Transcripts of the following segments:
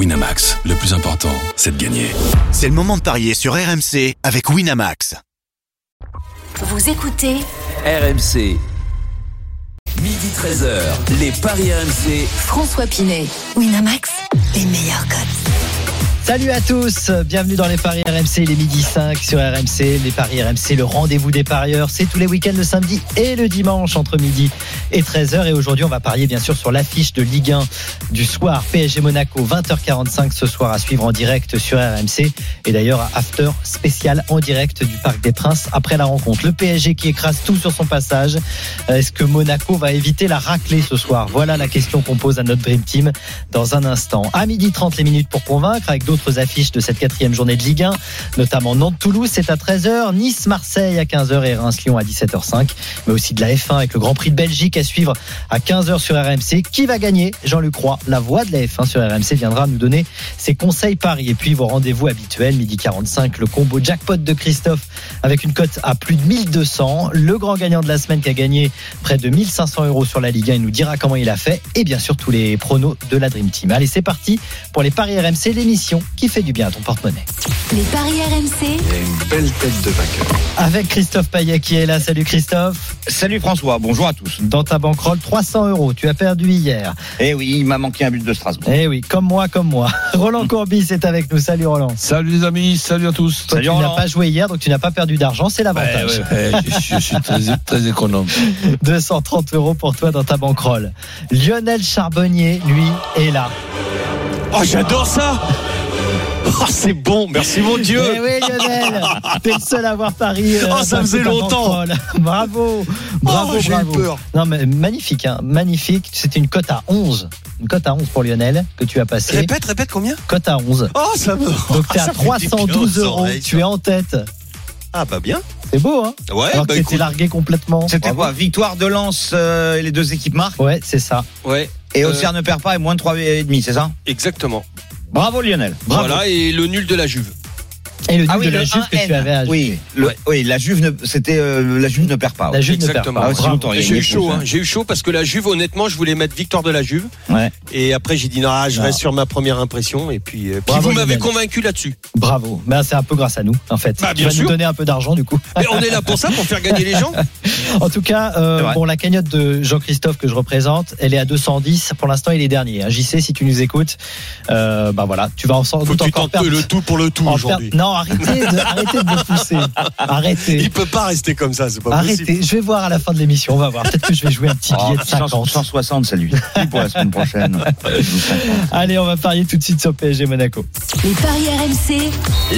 Winamax, le plus important, c'est de gagner. C'est le moment de parier sur RMC avec Winamax. Vous écoutez RMC. Midi 13h, les Paris RMC. François Pinet. Winamax, les meilleurs codes. Salut à tous, bienvenue dans les Paris RMC, les midi 5 sur RMC, les Paris RMC, le rendez-vous des parieurs, c'est tous les week-ends le samedi et le dimanche entre midi et 13h et aujourd'hui on va parier bien sûr sur l'affiche de Ligue 1 du soir, PSG Monaco 20h45 ce soir à suivre en direct sur RMC et d'ailleurs after spécial en direct du Parc des Princes après la rencontre. Le PSG qui écrase tout sur son passage, est-ce que Monaco va éviter la raclée ce soir? Voilà la question qu'on pose à notre Dream Team dans un instant. À midi 30 les minutes pour convaincre avec d'autres affiches de cette quatrième journée de Ligue 1, notamment Nantes-Toulouse, c'est à 13h, Nice-Marseille à 15h et Reims-Lyon à 17h05, mais aussi de la F1 avec le Grand Prix de Belgique à suivre à 15h sur RMC. Qui va gagner? Jean-Luc Roy, la voix de la F1 sur RMC, viendra nous donner ses conseils paris. Et puis vos rendez-vous habituels, midi 45, le combo jackpot de Christophe avec une cote à plus de 1200. Le grand gagnant de la semaine qui a gagné près de 1500 euros sur la Ligue 1, il nous dira comment il a fait. Et bien sûr tous les pronos de la Dream Team. Allez, c'est parti pour les paris RMC, l'émission qui fait du bien à ton porte-monnaie. Les paris RMC. une belle tête de vainqueur. Avec Christophe Payet qui est là. Salut Christophe. Salut François, bonjour à tous. Dans ta banquerolle, 300 euros. Tu as perdu hier. Eh oui, il m'a manqué un but de Strasbourg. Eh oui, comme moi, comme moi. Roland Courbis est avec nous. Salut Roland. Salut les amis, salut à tous. Toi, Salut, tu n'as pas joué hier, donc tu n'as pas perdu d'argent. C'est l'avantage. Ouais, ouais, je, je suis très, très économe. 230 euros pour toi dans ta banquerolle. Lionel Charbonnier, lui, est là. Oh, j'adore ça Oh, c'est bon, merci mon Dieu Eh oui, Lionel, t'es le seul à avoir pari. euh, Oh, ça faisait longtemps. Bravo, bravo, Oh, j'ai eu bravo. peur. Non, mais magnifique, hein, magnifique. C'était une cote à 11. Une cote à 11 pour Lionel que tu as passé. Répète, répète combien? Cote à 11. Oh, ça me. Donc t'es Ah, à ça fait du bien 312 aux euros. oreilles, Tu es en tête. Ah, bah bien. C'est beau, hein Ouais, Alors bah que écoute. largué complètement. C'était Bravo. quoi Victoire de Lens euh, et les deux équipes marquent? Ouais, c'est ça. Ouais, et Euh, Auxerre ne perd pas et moins de 3,5, c'est ça? Exactement. Bravo Lionel. Bravo. Voilà, et le nul de la Juve. Et le Ah oui, de la le Juve que 1N. tu avais ajouté. Oui, le- Ouais. oui, la Juve ne c'était euh, la Juve ne perd pas. La Juve ne perd Exactement. pas. Ah J'ai eu chaud, hein. j'ai eu chaud parce que la Juve, honnêtement, je voulais mettre victoire de la Juve. Ouais. Et après, j'ai dit non, ah, je Non. reste sur ma première impression. Et puis, euh, puis Bravo, vous m'avez convaincu là-dessus. Bravo. Ben, c'est un peu grâce à nous, en fait. Bah, tu bien vas nous sûr. donner un peu d'argent, du coup. Mais on est là pour ça, pour faire gagner les gens. En tout cas, euh, bon, la cagnotte de Jean-Christophe que je représente, elle est à 210. Pour l'instant, il est dernier. hein. JC, si tu nous écoutes, bah voilà, tu vas en doute que tu encore tentes perdre. le tout pour le tout en aujourd'hui. perdre- Non, arrêtez de, arrêtez de me pousser. Arrêtez. Il peut pas rester comme ça, c'est pas possible. Arrêtez. Je vais voir à la fin de l'émission. On va voir. Peut-être que je vais jouer un petit billet de 50. 160, ça lui. pour la semaine prochaine. Allez, on va parier tout de suite sur PSG Monaco. Les paris RMC.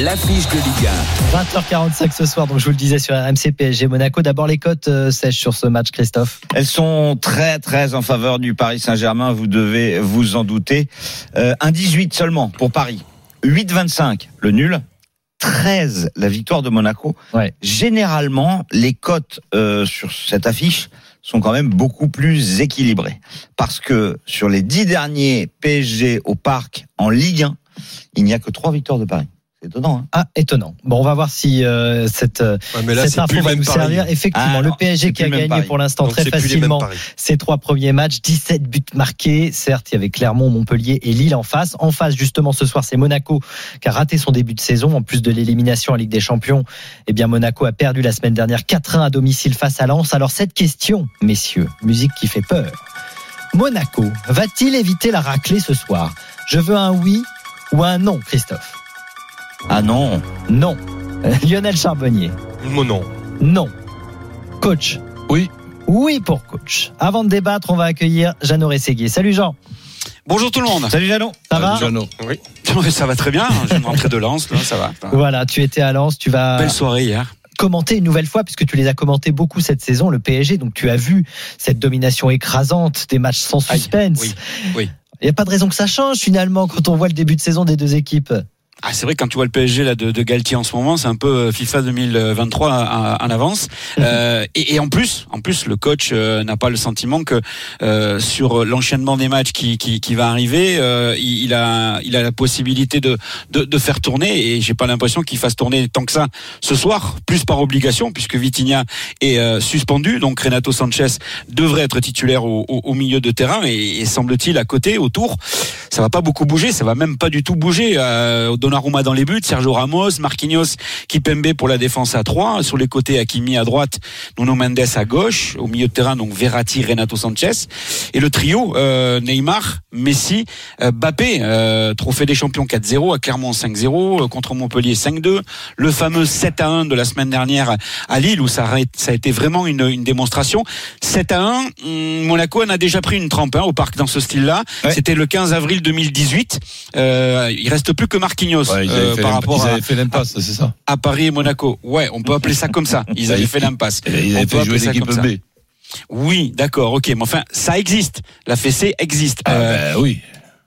L'affiche de Ligue 20h45 ce soir, donc je vous le disais sur RMC PSG Monaco. D'abord les cotes euh, sèches sur ce match, Christophe. Elles sont très très en faveur du Paris Saint-Germain, vous devez vous en douter. Euh, un 18 seulement pour Paris. 8,25 le nul. 13 la victoire de Monaco. Ouais. Généralement, les cotes euh, sur cette affiche sont quand même beaucoup plus équilibrées. Parce que sur les 10 derniers PSG au parc en Ligue 1, il n'y a que 3 victoires de Paris. Étonnant. Hein Ah, étonnant. Bon, on va voir si euh, cette, euh, Ouais, là, cette info va nous servir. Effectivement, Ah, le PSG qui a gagné pour l'instant très facilement ses trois premiers matchs, 17 buts marqués. Certes, il y avait Clermont, Montpellier et Lille en face. En face, justement, ce soir, c'est Monaco qui a raté son début de saison. En plus de l'élimination en Ligue des Champions, eh bien, Monaco a perdu la semaine dernière 4-1 à domicile face à Lens. Alors, cette question, messieurs, musique qui fait peur. Monaco va-t-il éviter la raclée ce soir? Je veux un oui ou un non, Christophe? Ah non Non. Lionel Charbonnier. Mon nom. Non. Coach. Oui. Oui pour coach. Avant de débattre, on va accueillir Jeannot Rességuier. Salut Jean. Bonjour tout le monde. Salut Jeannot Ça va Jeannot. Oui. Ça va très bien. Je viens de rentrer de Lens, là, ça va. Voilà, tu étais à Lens, tu vas Belle soirée hier. commenter une nouvelle fois, puisque tu les as commentés beaucoup cette saison, le PSG, donc tu as vu cette domination écrasante, des matchs sans Aïe, suspense. oui, oui. Il n'y a pas de raison que ça change finalement quand on voit le début de saison des deux équipes. Ah, c'est vrai quand tu vois le PSG là de, de Galtier en ce moment, c'est un peu euh, FIFA 2023 en avance. Euh, et, et, en plus, en plus, le coach euh, n'a pas le sentiment que euh, sur l'enchaînement des matchs qui, qui, qui va arriver, euh, il, il, a il a la possibilité de de, de faire tourner. Et j'ai pas l'impression qu'il fasse tourner tant que ça ce soir, plus par obligation puisque Vitinha est euh, suspendu. Donc Renato Sanchez devrait être titulaire au, au, au milieu de terrain et, et semble-t-il à côté, autour, ça va pas beaucoup bouger. Ça va même pas du tout bouger. Euh, Donnarumma dans les buts, Sergio Ramos, Marquinhos, Kipembe pour la défense à 3, sur les côtés Hakimi à droite, Nuno Mendes à gauche, au milieu de terrain donc Verratti, Renato Sanchez et le trio euh, Neymar, Messi, euh, Bappé, euh, trophée des champions 4-0 à Clermont 5-0 euh, contre Montpellier 5-2, le fameux 7-1 de la semaine dernière à Lille où ça a, été vraiment une, une démonstration. 7-1, hum, Monaco en a déjà pris une trempe hein, au parc dans ce style-là. Ouais. C'était le 15 avril 2018. Euh, il reste plus que Marquinhos Ouais, euh, par rapport à, fait l'impasse, c'est ça. à Paris et Monaco. Ouais, on peut appeler ça comme ça. Ils avaient fait l'impasse. Ils avaient fait jouer l'équipe. B. Oui, d'accord, ok, mais enfin, ça existe. La fessée existe. Ah, Euh, ben oui.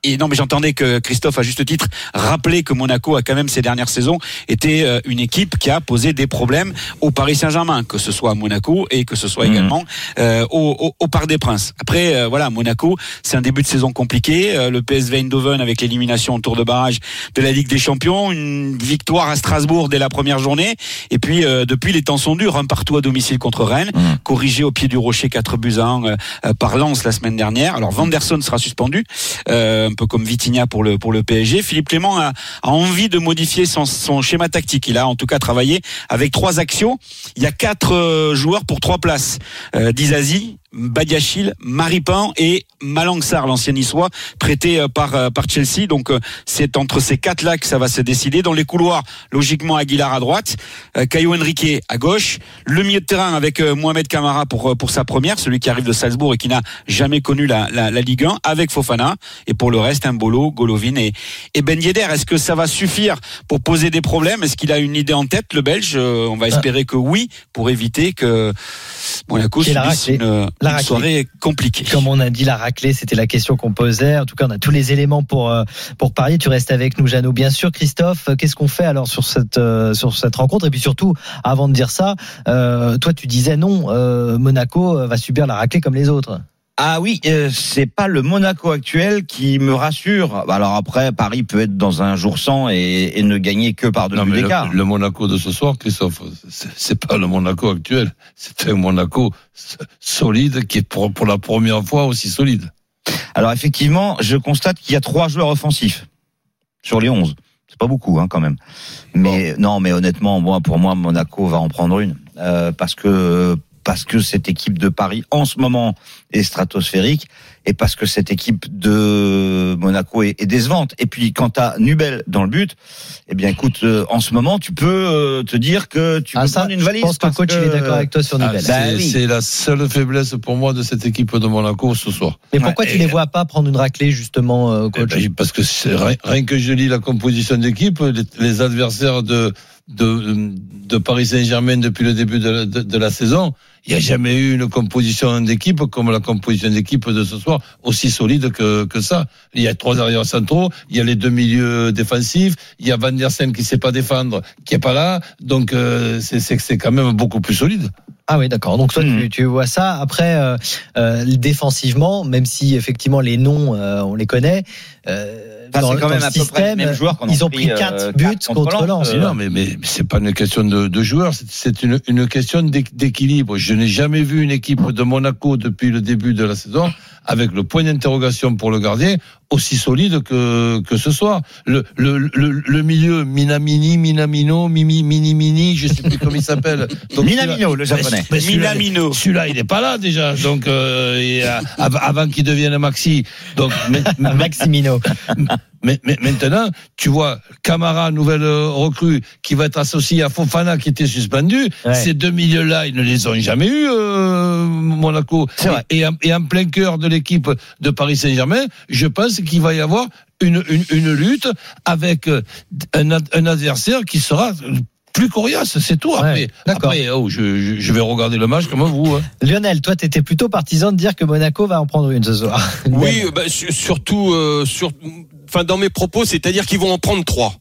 Et non, mais j'entendais que Christophe, à juste titre, rappelait que Monaco a quand même ces dernières saisons été euh, une équipe qui a posé des problèmes au Paris Saint-Germain, que ce soit à Monaco et que ce soit Mhm. également euh, au, au, au Parc des Princes. Après, euh, voilà, Monaco, c'est un début de saison compliqué. Euh, le PSV Eindhoven avec l'élimination au tour de barrage de la Ligue des Champions, une victoire à Strasbourg dès la première journée, et puis euh, depuis les temps sont durs, un partout à domicile contre Rennes, Mhm. corrigé au pied du rocher 4 buts à 1 par Lens la semaine dernière. Alors Vanderson sera suspendu, euh, peu comme Vitinha pour le pour le PSG. Philippe Clément a, envie de modifier son, son schéma tactique. Il a en tout cas travaillé avec trois actions. Il y a quatre euh, joueurs pour trois places. Euh, Dizazi, Badiachil, Maripan et Malang Sarr, l'ancien niçois, prêté euh, par euh, par Chelsea. Donc euh, c'est entre ces quatre là que ça va se décider. Dans les couloirs, logiquement Aguilar à droite, Caio Henrique à gauche, le milieu de terrain avec Mohamed Camara pour pour sa première, celui qui arrive de Salzbourg et qui n'a jamais connu la, la, la Ligue 1, avec Fofana et pour le reste Mbolo, Golovin et et Ben Yedder. Est-ce que ça va suffire pour poser des problèmes? Est-ce qu'il a une idée en tête, le Belge? On va espérer que oui, pour éviter que Monaco Qu'il a subisse une, La une soirée compliquée. Comme on a dit, la raclée, c'était la question qu'on posait. En tout cas, on a tous les éléments pour euh, pour parier. Tu restes avec nous, Jeannot. Bien sûr, Christophe. euh, Qu'est-ce qu'on fait alors sur cette euh, sur cette rencontre? Et puis surtout, avant de dire ça, euh, toi, tu disais non. euh, Monaco va subir la raclée comme les autres. Ah oui, euh, c'est pas le Monaco actuel qui me rassure. Alors après, Paris peut être dans un jour sans et, et ne gagner que par deux buts d'écart. le, le Monaco de ce soir, Christophe, c'est pas le Monaco actuel. C'est un Monaco solide qui est pour, pour la première fois aussi solide. Alors effectivement, je constate qu'il y a trois joueurs offensifs sur les 11. C'est pas beaucoup hein, quand même. Mais non, mais honnêtement, moi, pour moi, Monaco va en prendre une Euh, parce que parce que cette équipe de Paris en ce moment est stratosphérique et parce que cette équipe de Monaco est, est décevante. Et puis quand tu as Nubel dans le but, eh bien écoute, euh, en ce moment, tu peux euh, te dire que tu peux Ah, ça, prendre une je valise. pense que le coach il est d'accord avec toi sur Ah, Nubel. c'est oui. c'est la seule faiblesse pour moi de cette équipe de Monaco ce soir. Mais pourquoi Ouais, tu et- les vois pas prendre une raclée justement, euh, Eh coach ben, parce que rien, rien que je lis la composition d'équipe, les, les adversaires de, de, de Paris Saint-Germain depuis le début de, la- de, de la saison, il n'y a jamais eu une composition d'équipe comme la composition d'équipe de ce soir, aussi solide que, que ça. Il y a trois arrières centraux, il y a les deux milieux défensifs, il y a Van der Sen qui sait pas défendre, qui est pas là, donc euh, c'est quand même beaucoup plus solide. Ah oui, d'accord. Donc toi, Hmm. tu, tu vois ça. Après, euh, euh, défensivement, même si effectivement les noms, euh, on les connaît, euh, dans, c'est quand dans même le à peu près les système, mêmes joueurs qu'on a ils ont pris, pris quatre euh, buts contre contre Lens. Euh, non, mais, mais c'est pas une question de, de joueurs, c'est- c'est une, une question d'éq- d'équilibre. Je n'ai jamais vu une équipe de Monaco depuis le début de la saison avec le point d'interrogation pour le gardien aussi solide que, que ce soir. Le, le, le, le milieu Minamini, Minamino, Mimi, Mini, Mini, je sais plus comment il s'appelle. Minamino, le japonais. mais celui-là- Minamino. Celui-là, il n'est pas là déjà. Donc, euh, et, euh, av- avant qu'il devienne Maxi. Donc, mais- mais- Maximino. mais, mais maintenant, tu vois, Camara, nouvelle euh, recrue, qui va être associé à Fofana, qui était suspendu. Ouais. Ces deux milieux-là, ils ne les ont jamais eus, euh, Monaco. Et en, et en plein cœur de l'équipe de Paris Saint-Germain, je pense qu'il va y avoir une, une, une lutte avec euh, un, ad- un adversaire qui sera plus coriace, c'est tout. Après, Ouais, d'accord. après oh, je, je, je vais regarder le match comme vous. hein. Lionel, toi, tu étais plutôt partisan de dire que Monaco va en prendre une ce soir. Oui, bah, su- surtout, euh, sur, enfin, dans mes propos, c'est-à-dire qu'ils vont en prendre trois.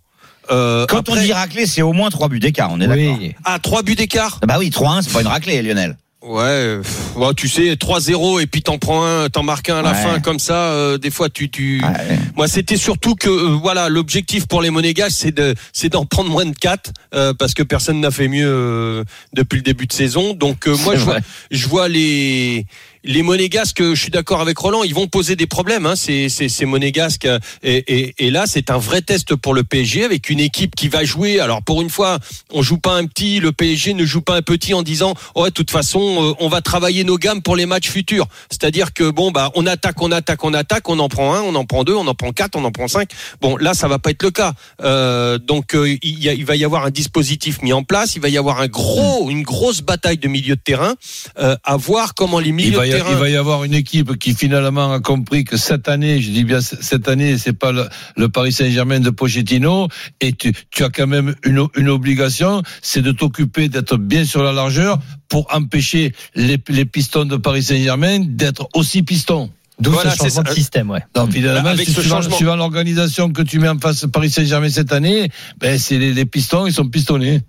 Euh, Quand on dit raclée, c'est au moins 3 buts d'écart, on est d'accord. Ah, trois buts d'écart? Bah oui, 3-1, c'est pas une raclée, Lionel. Ouais, ouais, tu sais, 3-0 et puis t'en prends un, t'en marques un à la Ouais. fin comme ça. euh, des fois, tu, tu. Ouais. Moi, c'était surtout que euh, voilà, l'objectif pour les Monégasques, c'est de, c'est d'en prendre moins de 4 parce que personne n'a fait mieux euh, depuis le début de saison. Donc euh, moi, je vois, je vois les les Monégasques. Je suis d'accord avec Roland, ils vont poser des problèmes. Hein, ces, ces, ces Monégasques et, et, et là, c'est un vrai test pour le PSG avec une équipe qui va jouer. Alors pour une fois, on joue pas un petit. Le PSG ne joue pas un petit en disant ouais, de toute façon, euh, on va travailler nos gammes pour les matchs futurs. C'est-à-dire que bon, bah, on attaque, on attaque, on attaque, on en prend un, on en prend deux, on en prend quatre, on en prend cinq. Bon, là, ça va pas être le cas. Euh, donc, euh, il, y a- il va y avoir un dispositif mis en place. Il va y avoir un gros, une grosse bataille de milieu de terrain euh, à voir comment les Il milieux de terrain. il va y avoir une équipe qui finalement a compris que cette année, je dis bien cette année, c'est pas le, le Paris Saint-Germain de Pochettino, et tu, tu as quand même une, une obligation, c'est de t'occuper d'être bien sur la largeur pour empêcher les, les pistons de Paris Saint-Germain d'être aussi pistons. D'où Voilà, ce c'est changement de système, ouais. Donc finalement, Avec si ce suivant, changement- suivant l'organisation que tu mets en face Paris Saint-Germain cette année, ben c'est les, les pistons, ils sont pistonnés.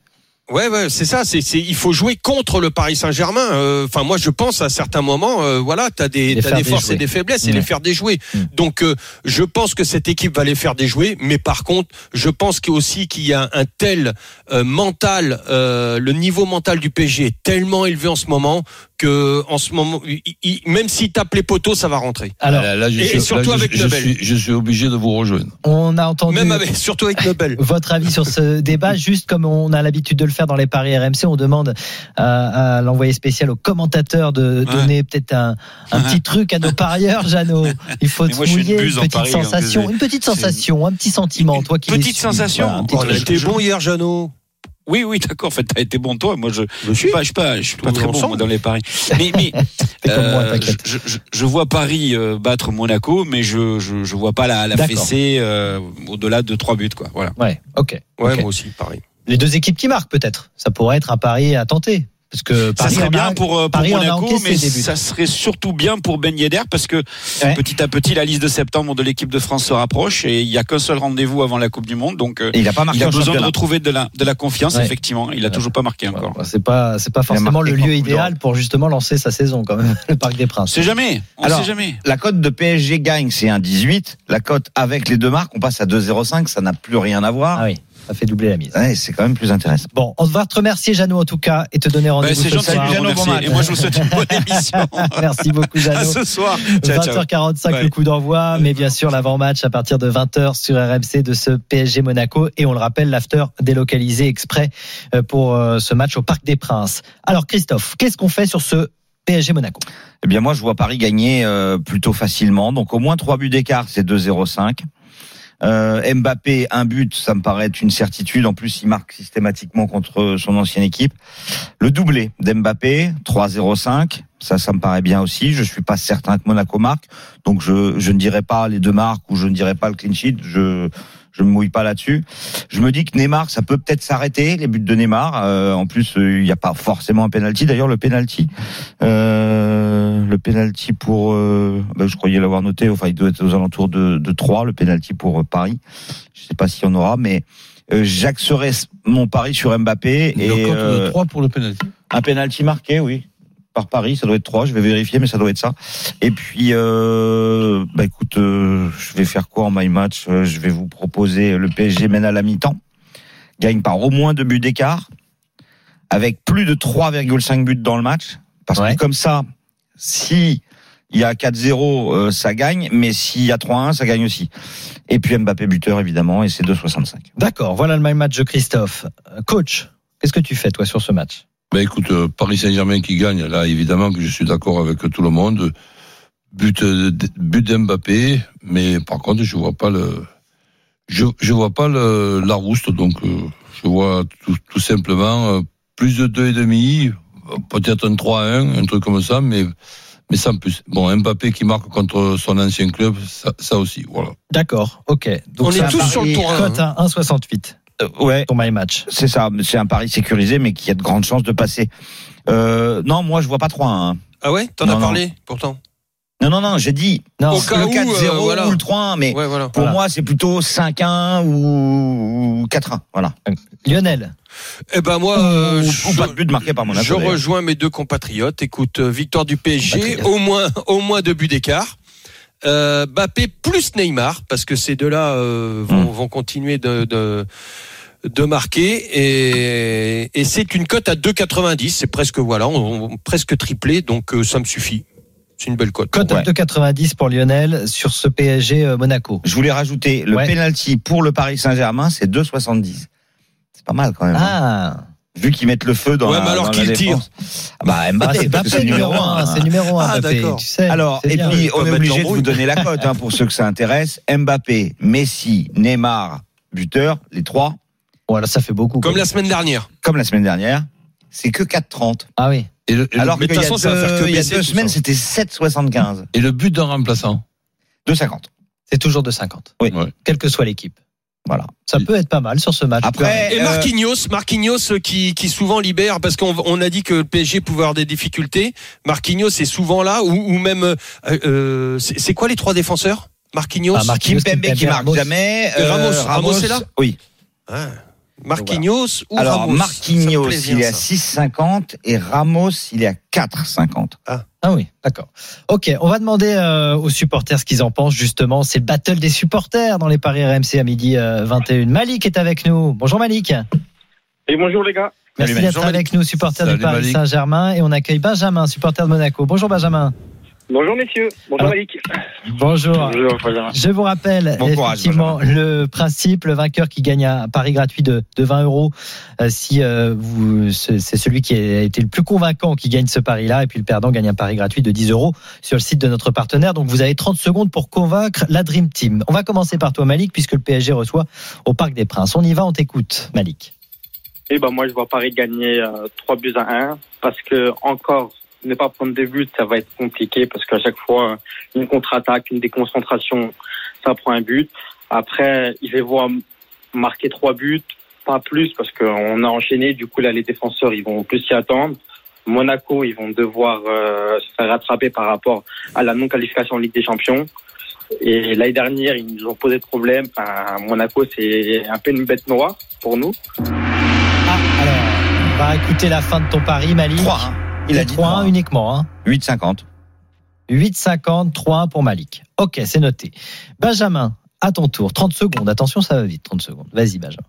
Ouais, ouais, c'est ça. C'est, c'est, il faut jouer contre le Paris Saint-Germain. Euh, Enfin, moi, je pense à certains moments, euh, voilà, t'as des, Les t'as des forces déjouer. et des faiblesses et Ouais. les faire déjouer. Mm. Donc, euh, je pense que cette équipe va les faire déjouer. Mais par contre, je pense qu'il aussi qu'il y a un tel euh, mental, euh, le niveau mental du PSG est tellement élevé en ce moment que, en ce moment, il- il- même s'il tape les poteaux, ça va rentrer. Alors, là, là, je, et- suis, et surtout là, je- avec je, Nobel. suis, je suis obligé de vous rejoindre. on a entendu. Même avec, surtout avec Nobel. Votre avis sur ce débat, juste comme on a l'habitude de le faire dans les paris RMC, on demande à, à l'envoyé spécial aux commentateurs de Ouais. donner peut-être un, un petit truc à nos parieurs, Jeannot. Il faut une mouiller, une, buse en petite paris, sensation, une petite sensation, un petit sentiment. Toi qui Petite sensation. Voilà, un petit On a été bon hier, Jeannot. Oui, oui, d'accord. En fait, t'as été bon toi. Moi, je, je suis. pas, je suis pas, je suis pas très bon ensemble. moi, dans les paris. Mais, mais moi, euh, t'inquiète. je, je, je vois Paris euh, battre Monaco, mais je, je, je vois pas la, la fessée euh, au-delà de trois buts, quoi. Voilà. Ouais, ok. Ouais, moi aussi, pareil. Les deux équipes qui marquent peut-être. Ça pourrait être un pari à tenter. Parce que Ça serait en a- bien pour, euh, pour Monaco, mais ça serait surtout bien pour Ben Yedder parce que Ouais. petit à petit, la liste de septembre de l'équipe de France se rapproche et il y a qu'un seul rendez-vous avant la Coupe du Monde. Donc, euh, Et il a pas marqué il a besoin de retrouver de la, de la confiance, Ouais. effectivement. Il a toujours pas marqué encore. Ouais, C'est pas, c'est pas forcément le lieu idéal pour justement lancer sa saison quand même, le Parc des On Princes. sait jamais. On Alors, sait jamais. La cote de PSG gagne, c'est un 18. La cote avec les deux marques, on passe à 2,05. Ça n'a plus rien à voir. Ah oui, ça fait doubler la mise. Ouais, c'est quand même plus intéressant. Bon, on va te remercier Jeannot en tout cas et te donner Bah, rendez-vous c'est ce soir. Jeannot, merci. bon match. Et moi, je vous souhaite une bonne émission. Merci beaucoup à Jeannot. ce soir. Ciao, ciao. 20h45 Ouais. le coup d'envoi, mais bien sûr l'avant-match à partir de 20h sur RMC de ce PSG Monaco et on le rappelle l'after délocalisé exprès euh, pour euh, ce match au Parc des Princes. Alors Christophe, qu'est-ce qu'on fait sur ce PSG Monaco? Eh bien, moi, je vois Paris gagner euh, plutôt facilement. Donc, au moins trois buts d'écart, c'est 2,05. Euh, Mbappé, un but, ça me paraît une certitude. En plus, il marque systématiquement contre son ancienne équipe. Le doublé d'Mbappé, 3,05. Ça, ça me paraît bien aussi. Je suis pas certain que Monaco marque. Donc, je, ne dirais pas les deux marques ou je ne dirais pas le clean sheet. Je me mouille pas là-dessus. Je me dis que Neymar, ça peut peut-être s'arrêter, les buts de Neymar. Euh, en plus, euh, il n'y a pas forcément un penalty. D'ailleurs, le penalty, euh, le penalty pour, ben, je croyais l'avoir noté. Enfin, il doit être aux alentours de, de 3, le penalty pour Paris. Je sais pas s'il y en aura, mais j'axerai mon pari sur Mbappé et Et euh, 3 pour le penalty. un penalty marqué, oui. Par Paris, ça doit être 3, je vais vérifier, mais ça doit être ça. Et puis, euh, bah écoute, euh, je vais faire quoi en my match Euh, Je vais vous proposer le PSG mène à la mi-temps, gagne par au moins deux buts d'écart, avec plus de 3,5 buts dans le match. Parce Ouais. que comme ça, si il y a 4-0, euh, ça gagne, mais s'il y a 3-1, ça gagne aussi. Et puis Mbappé buteur, évidemment, et c'est 2,65. D'accord, voilà le même match de Christophe. Euh, Coach, qu'est-ce que tu fais toi sur ce match? Ben écoute, euh, Paris Saint-Germain qui gagne, là évidemment que je suis d'accord avec tout le monde. But, euh, but d'Mbappé, mais par contre je vois pas le, je je vois pas le la rouste, donc euh, je vois tout, tout simplement euh, plus de deux et demi, peut-être un 3-1, un truc comme ça, mais mais sans plus. Bon, Mbappé qui marque contre son ancien club, ça, ça aussi, voilà. D'accord, ok. Donc On est tous sur le tour un, Cote à 1,68 Euh, ouais, pour my match. C'est ça, c'est un pari sécurisé, mais qui a de grandes chances de passer. Euh, non, moi je vois pas 3-1. hein. Ah ouais? T'en as non. parlé pourtant Non, non, non, j'ai dit Non, Au cas le où, 4-0 euh, voilà. ou le 3-1, mais Ouais, voilà. pour Voilà. moi, c'est plutôt 5-1 ou ou 4-1. Voilà. Lionel. Eh ben moi, euh, ou, je, ou pas de but marqué par Monaco. je rejoins mes deux compatriotes. Écoute, euh, victoire du PSG, au moins, au moins deux buts d'écart. Euh, plus Neymar, parce que ces deux-là euh, vont, Hmm. vont continuer de, de, de marquer. Et, et c'est une cote à 2,90. C'est presque, voilà, on- on- presque triplé, donc euh, ça me suffit. C'est une belle cote. Cote à Ouais. 2,90 pour Lionel sur ce PSG euh, Monaco. Je voulais rajouter le Ouais. penalty pour le Paris Saint-Germain, c'est 2,70. C'est pas mal quand même. hein. Vu qu'ils mettent le feu dans Ouais, la, mais alors dans qui la le tire défense. Ah Bah Ah, Mbappé, c'est parce que Mbappé numéro 1. C'est numéro 1. Ah, d'accord. Tu sais, Alors, et bien. puis, on est obligé de vous donner la cote hein, pour ceux que ça intéresse. Mbappé, Messi, Neymar, buteur, les trois, Bon, alors ça fait beaucoup. Comme quoi. la semaine dernière. comme la semaine dernière, c'est que 4,30. Ah oui. Et le, et Alors mais qu'il de toute façon, ça va faire que deux, il y a deux semaines, c'était 7,75. et le but d'un remplaçant? 2,50. C'est toujours de 50. Oui. Ouais. Quelle que soit l'équipe. Voilà. Ça peut être pas mal sur ce match. Après, Et euh, Marquinhos, Marquinhos euh, qui, qui souvent libère parce qu'on on a dit que le PSG pouvait avoir des difficultés. Marquinhos est souvent là ou, ou même euh, euh, c'est c'est quoi les trois défenseurs? Marquinhos, Ah, Marquinhos, Kimpembe qui marque Ramos. jamais. Et Ramos. Ramos est là? Oui. Ah. Marquinhos ou Alors, Ramos? Marquinhos, il est à ça. 6,50 et Ramos, il est à 4,50. Ah oui, d'accord. Ok, on va demander euh, aux supporters ce qu'ils en pensent justement. C'est le battle des supporters dans les paris RMC à midi euh, 21. Malik est avec nous. Bonjour Malik. Et bonjour les gars. Merci d'être Malik. avec nous, supporter Salut, du Paris. Saint-Germain. Et on accueille Benjamin, supporter de Monaco. Bonjour Benjamin. Bonjour messieurs. Bonjour Alors- Malik. Bonjour. Bonjour. Je vous rappelle Bon courage, effectivement le principe, le vainqueur qui gagne un pari gratuit de, de 20 euros. euh, si euh, vous, c'est celui qui a été le plus convaincant qui gagne ce pari-là, et puis le perdant gagne un pari gratuit de 10 euros sur le site de notre partenaire. Donc vous avez 30 secondes pour convaincre la Dream Team. On va commencer par toi Malik, puisque le PSG reçoit au Parc des Princes. On y va, on t'écoute Malik. Et ben moi je vois Paris gagner euh, 3 buts à 1 parce que encore ne pas prendre des buts ça va être compliqué parce qu'à chaque fois une contre-attaque, une déconcentration, ça prend un but. Après ils vais voir marquer trois buts, pas plus parce qu'on a enchaîné. Du coup là les défenseurs ils vont plus s'y attendre. Monaco ils vont devoir euh, se faire rattraper par rapport à la non-qualification en Ligue des Champions. Et l'année dernière, ils nous ont posé de problème. Enfin, Monaco, c'est un peu une bête noire pour nous. Ah, alors, on va écouter la fin de ton pari Malik. 3 hein. Il a dit 3 3 uniquement. Hein. 8,50. 8,50, 3 pour Malik. Ok, c'est noté. Benjamin, à ton tour. 30 secondes. Attention, ça va vite. 30 secondes. Vas-y, Benjamin.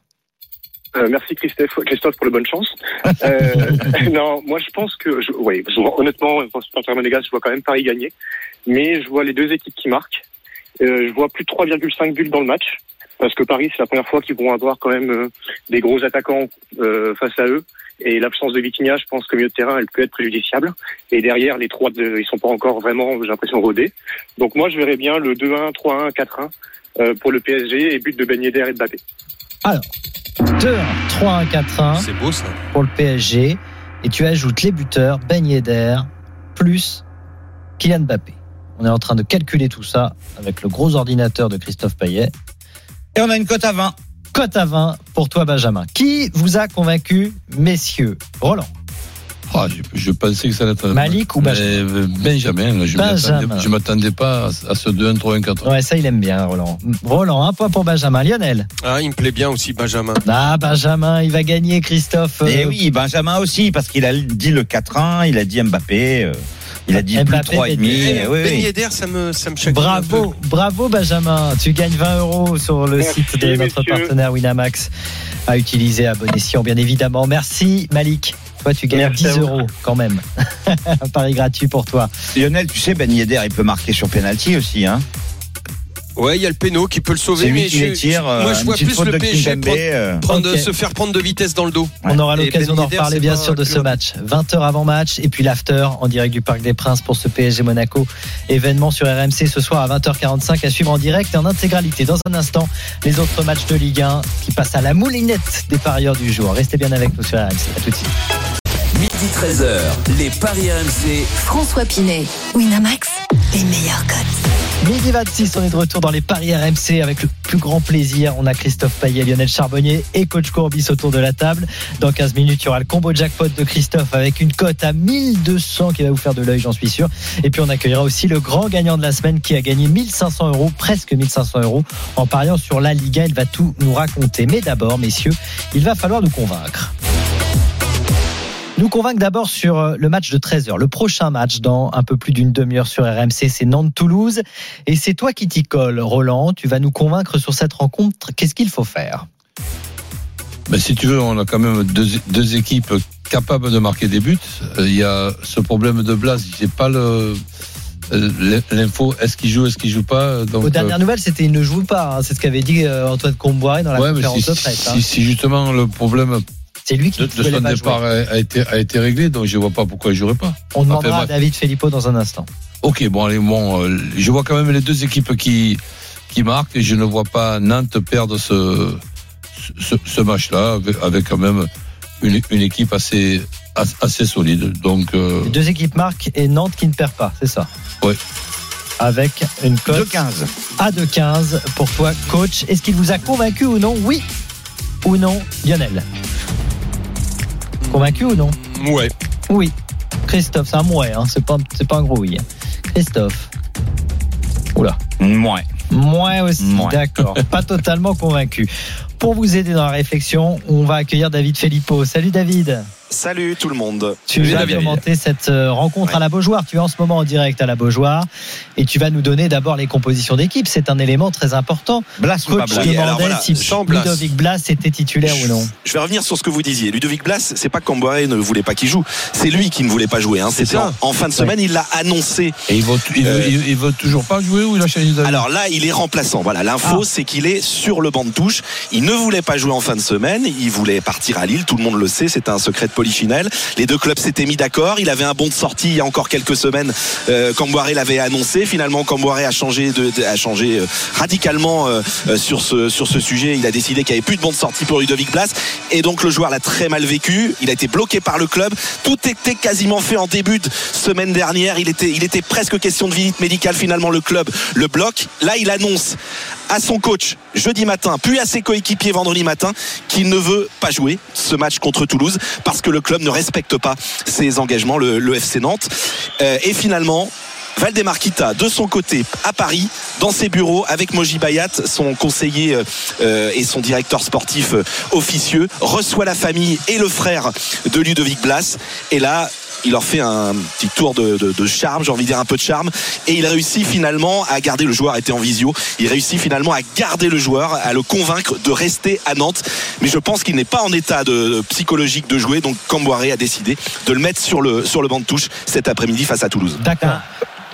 Euh, merci Christophe, Christophe pour la bonne chance. Euh, non, moi je pense que, je, ouais, je vois, honnêtement, en supporter monégasque, je vois quand même Paris gagner, mais je vois les deux équipes qui marquent. Euh, je vois plus de 3,5 buts dans le match, parce que Paris c'est la première fois qu'ils vont avoir quand même euh, des gros attaquants euh, face à eux, et l'absence de Vitinha, je pense que milieu de terrain, elle peut être préjudiciable. Et derrière, les trois, de, ils sont pas encore vraiment, j'ai l'impression, rodés. Donc moi je verrais bien le 2-1, 3-1, 4-1 euh, pour le PSG et but de Ben Yedder et de Mbappé. 2, 3, 1, 4, 1 C'est beau ça. pour le PSG. Et tu ajoutes les buteurs, Ben Yedder, plus Kylian Mbappé. On est en train de calculer tout ça avec le gros ordinateur de Christophe Payet. Et on a une cote à 20. Cote à 20 pour toi, Benjamin. Qui vous a convaincu, messieurs? Roland. Ah, je, je pensais que ça allait être. Malik ou Benjamin? Euh, Benjamin, je Benjamin. m'attendais- pas à à ce 2-1, 3-1, 4 Ouais, ça, il aime bien, Roland. Roland, un point pour Benjamin. Lionel. Ah, il me plaît bien aussi Benjamin. Ah, Benjamin, il va gagner, Christophe. Et Euh, oui, Benjamin aussi, parce qu'il a dit le 4-1, il a dit Mbappé, euh, il a dit Mbappé, plus 3,5. Eh, Oui, ben oui. Yedder, ça me ça me chagrine Bravo, bravo Benjamin. Tu gagnes 20 euros sur le Merci, site de notre messieurs. partenaire Winamax à utiliser à bon escient, bien évidemment. Merci Malik. Toi, tu gagnes Merci 10 à vous. euros quand même. Un pari gratuit pour toi. Lionel, tu sais, Ben Yedder, il peut marquer sur penalty aussi. Hein. Ouais, il y a le péno qui peut le sauver, mais je- tire. moi je euh, vois plus le PSG prendre, euh, prendre- se faire prendre de vitesse dans le dos. On aura l'occasion d'en reparler bien sûr de ce match. 20h avant match et puis l'after en direct du Parc des Princes pour ce PSG Monaco. Événement sur RMC ce soir à 20h45 à suivre en direct et en intégralité. Dans un instant, les autres matchs de Ligue 1 qui passent à la moulinette des parieurs du jour. Restez bien avec nous sur RMC. À tout de suite. Midi Midi 13h, les Paris RMC. François Pinet, Winamax, les meilleurs codes. Midi 26, on est de retour dans les Paris RMC avec le plus grand plaisir. On a Christophe Payet, Lionel Charbonnier et coach Courbis autour de la table. Dans 15 minutes, il y aura le combo jackpot de Christophe avec une cote à 1200 qui va vous faire de l'œil, j'en suis sûr. Et puis on accueillera aussi le grand gagnant de la semaine qui a gagné 1500 euros, presque 1500 euros, en pariant sur la Liga. Il va tout nous raconter. Mais d'abord, messieurs, il va falloir nous convaincre. Nous convaincre d'abord sur euh, le match de 13h. Le prochain match dans un peu plus d'une demi-heure sur RMC, c'est Nantes-Toulouse. Et c'est toi qui t'y colle, Roland. Tu vas nous convaincre sur cette rencontre. Qu'est-ce qu'il faut faire? Ben, si tu veux, on a quand même deux, deux équipes capables de marquer des buts. Euh, Il y a ce problème de Blas. J'ai pas le euh, l'info. Est-ce qu'il joue, est-ce qu'il joue pas? Donc, Aux dernières nouvelles, c'était il ne joue pas. hein. C'est ce qu'avait dit Antoine Comboiré dans la ouais, conférence si, de presse. hein. si, si justement le problème C'est lui qui de, ne de son pas départ jouer. a, été, a été réglé, donc je vois pas pourquoi il jouerait pas. On demandera à. David Filippo dans un instant. Ok, bon, allez, bon, euh, je vois quand même les deux équipes qui, qui marquent et je ne vois pas Nantes perdre ce, ce, ce match-là avec, avec quand même une, une équipe assez, as- assez solide. Donc, euh, Les deux équipes marquent et Nantes qui ne perd pas, c'est ça? Ouais. Avec une cote 2-15. à 2,15 pour toi, coach. Est-ce qu'il vous a convaincu ou non? Oui ou non, Lionel? Convaincu ou non Ouais. Oui. Christophe, c'est un mouet, hein. c'est pas, c'est pas un gros oui. Christophe. Oula. Ouais. Moi aussi, d'accord. Pas totalement convaincu. Pour vous aider dans la réflexion, on va accueillir David Filippo. Salut David. Salut tout le monde. Tu vas David. commenter cette euh, rencontre Ouais. à la Beaujoire. Tu es en ce moment en direct à la Beaujoire et tu vas nous donner d'abord les compositions d'équipe. C'est un élément très important. Blas ou pas Coach Blas alors voilà, si. Ludovic Blas était titulaire ou non. Je vais revenir sur ce que vous disiez. Ludovic Blas, c'est pas que Camboire ne voulait pas qu'il joue, c'est lui qui ne voulait pas jouer. Hein. C'est C'était ça. en, en fin de semaine, il l'a annoncé. et il veut, il, veut, Euh, il, il veut toujours pas jouer ou il a changé d'avis? Alors là, il est remplaçant. Voilà, l'info, Ah. c'est qu'il est sur le banc de touche. Il ne voulait pas jouer en fin de semaine. Il voulait partir à Lille. Tout le monde le sait. C'est un secret de polichinelle. Les deux clubs s'étaient mis d'accord. Il avait un bon de sortie il y a encore quelques semaines. Euh, Camboire l'avait annoncé. Finalement, Camboire a changé, a changé euh, radicalement euh, euh, sur ce sur ce sujet. Il a décidé qu'il n'y avait plus de bon de sortie pour Ludovic Blas. Et donc le joueur l'a très mal vécu. Il a été bloqué par le club. Tout était quasiment fait en début de semaine dernière. Il était il était presque question de visite médicale. Finalement, le club le bloque. Là, il annonce à son coach jeudi matin, puis à ses coéquipiers vendredi matin, qu'il ne veut pas jouer ce match contre Toulouse parce que le club ne respecte pas ses engagements, le, FC Nantes. Euh, et finalement, Valdemar Kita, de son côté, à Paris, dans ses bureaux, avec Moji Bayat, son conseiller euh, et son directeur sportif euh, officieux, reçoit la famille et le frère de Ludovic Blas. Et là, il leur fait un petit tour de, charme, j'ai envie de dire un peu de charme, et il réussit finalement à garder le joueur, était en visio, il réussit finalement à garder le joueur, à le convaincre de rester à Nantes. Mais je pense qu'il n'est pas en état de, de psychologique de jouer, donc Camboiré a décidé de le mettre sur le, sur le banc de touche cet après-midi face à Toulouse. D'accord.